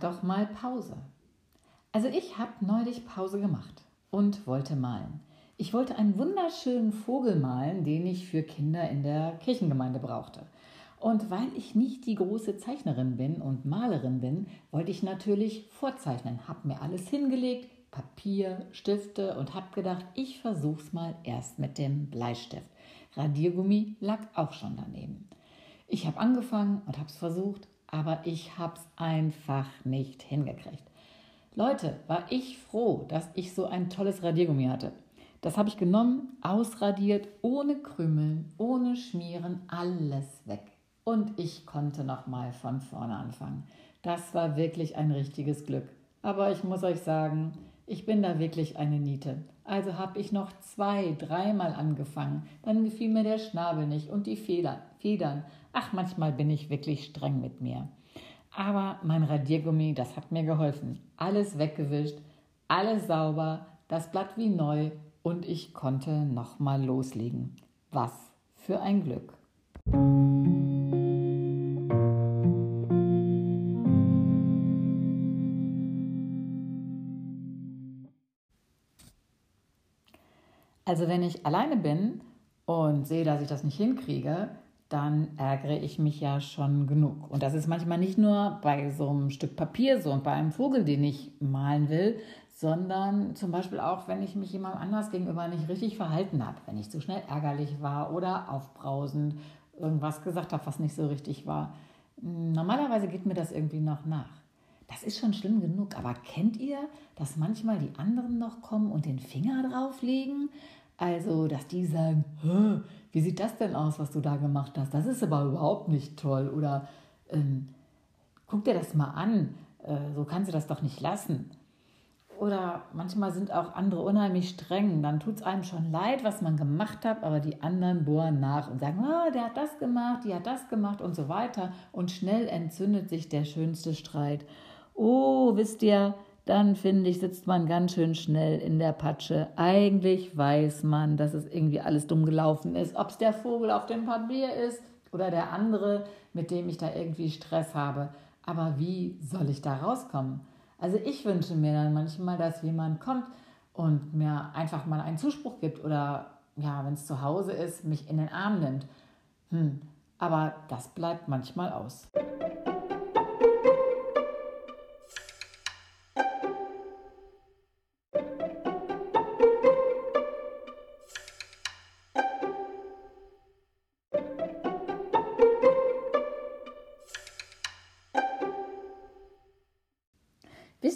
doch mal Pause. Also ich habe neulich Pause gemacht und wollte malen. Ich wollte einen wunderschönen Vogel malen, den ich für Kinder in der Kirchengemeinde brauchte. Und weil ich nicht die große Zeichnerin bin und Malerin bin, wollte ich natürlich vorzeichnen, habe mir alles hingelegt, Papier, Stifte und habe gedacht, ich versuch's mal erst mit dem Bleistift. Radiergummi lag auch schon daneben. Ich habe angefangen und habe es versucht, aber ich habe es einfach nicht hingekriegt. Leute, war ich froh, dass ich so ein tolles Radiergummi hatte. Das habe ich genommen, ausradiert, ohne Krümeln, ohne Schmieren, alles weg. Und ich konnte nochmal von vorne anfangen. Das war wirklich ein richtiges Glück. Aber ich muss euch sagen, ich bin da wirklich eine Niete. Also habe ich noch zwei, dreimal angefangen. Dann gefiel mir der Schnabel nicht und die Feder, Federn. Ach, manchmal bin ich wirklich streng mit mir. Aber mein Radiergummi, das hat mir geholfen. Alles weggewischt, alles sauber, das Blatt wie neu und ich konnte nochmal loslegen. Was für ein Glück. Also wenn ich alleine bin und sehe, dass ich das nicht hinkriege, dann ärgere ich mich ja schon genug. Und das ist manchmal nicht nur bei so einem Stück Papier so und bei einem Vogel, den ich malen will, sondern zum Beispiel auch, wenn ich mich jemand anders gegenüber nicht richtig verhalten habe, wenn ich zu schnell ärgerlich war oder aufbrausend irgendwas gesagt habe, was nicht so richtig war. Normalerweise geht mir das irgendwie noch nach. Das ist schon schlimm genug, aber kennt ihr, dass manchmal die anderen noch kommen und den Finger drauflegen? Also, dass die sagen, wie sieht das denn aus, was du da gemacht hast? Das ist aber überhaupt nicht toll. Oder ähm, guck dir das mal an, äh, so kannst du das doch nicht lassen. Oder manchmal sind auch andere unheimlich streng. Dann tut es einem schon leid, was man gemacht hat, aber die anderen bohren nach und sagen, oh, der hat das gemacht, die hat das gemacht und so weiter. Und schnell entzündet sich der schönste Streit. Oh, wisst ihr, dann finde ich, sitzt man ganz schön schnell in der Patsche. Eigentlich weiß man, dass es irgendwie alles dumm gelaufen ist. Ob es der Vogel auf dem Papier ist oder der andere, mit dem ich da irgendwie Stress habe. Aber wie soll ich da rauskommen? Also ich wünsche mir dann manchmal, dass jemand kommt und mir einfach mal einen Zuspruch gibt oder ja, wenn es zu Hause ist, mich in den Arm nimmt. Hm, aber das bleibt manchmal aus.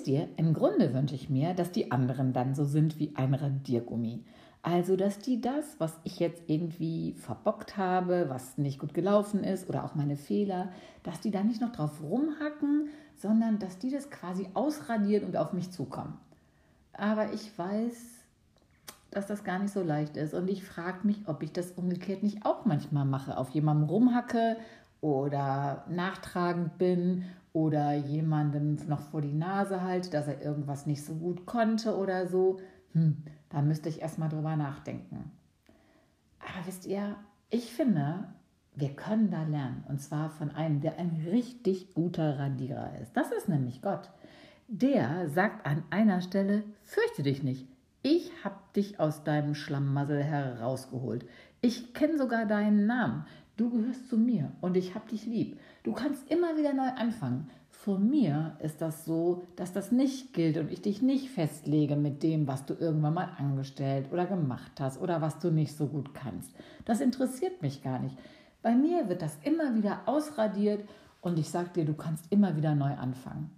Wisst ihr, im Grunde wünsche ich mir, dass die anderen dann so sind wie ein Radiergummi. Also, dass die das, was ich jetzt irgendwie verbockt habe, was nicht gut gelaufen ist oder auch meine Fehler, dass die da nicht noch drauf rumhacken, sondern dass die das quasi ausradieren und auf mich zukommen. Aber ich weiß, dass das gar nicht so leicht ist und ich frage mich, ob ich das umgekehrt nicht auch manchmal mache, auf jemandem rumhacke oder nachtragend bin oder jemandem noch vor die Nase halte, dass er irgendwas nicht so gut konnte oder so, hm, da müsste ich erstmal drüber nachdenken. Aber wisst ihr, ich finde, wir können da lernen. Und zwar von einem, der ein richtig guter Radierer ist. Das ist nämlich Gott. Der sagt an einer Stelle, fürchte dich nicht. Ich habe dich aus deinem Schlamassel herausgeholt. Ich kenne sogar deinen Namen. Du gehörst zu mir und ich habe dich lieb. Du kannst immer wieder neu anfangen. Von mir ist das so, dass das nicht gilt und ich dich nicht festlege mit dem, was du irgendwann mal angestellt oder gemacht hast oder was du nicht so gut kannst. Das interessiert mich gar nicht. Bei mir wird das immer wieder ausradiert und ich sage dir, du kannst immer wieder neu anfangen.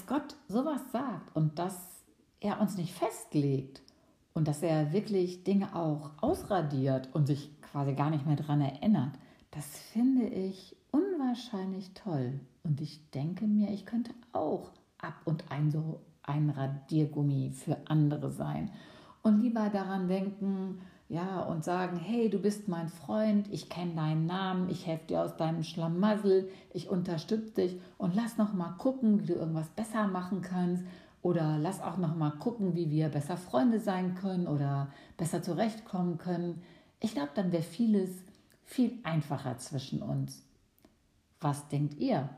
Dass Gott sowas sagt und dass er uns nicht festlegt und dass er wirklich Dinge auch ausradiert und sich quasi gar nicht mehr daran erinnert, das finde ich unwahrscheinlich toll. Und ich denke mir, ich könnte auch ab und ein so ein Radiergummi für andere sein. Und lieber daran denken, ja, und sagen, hey, du bist mein Freund, ich kenne deinen Namen, ich helfe dir aus deinem Schlamassel, ich unterstütze dich und lass noch mal gucken, wie du irgendwas besser machen kannst oder lass auch noch mal gucken, wie wir besser Freunde sein können oder besser zurechtkommen können. Ich glaube, dann wäre vieles viel einfacher zwischen uns. Was denkt ihr?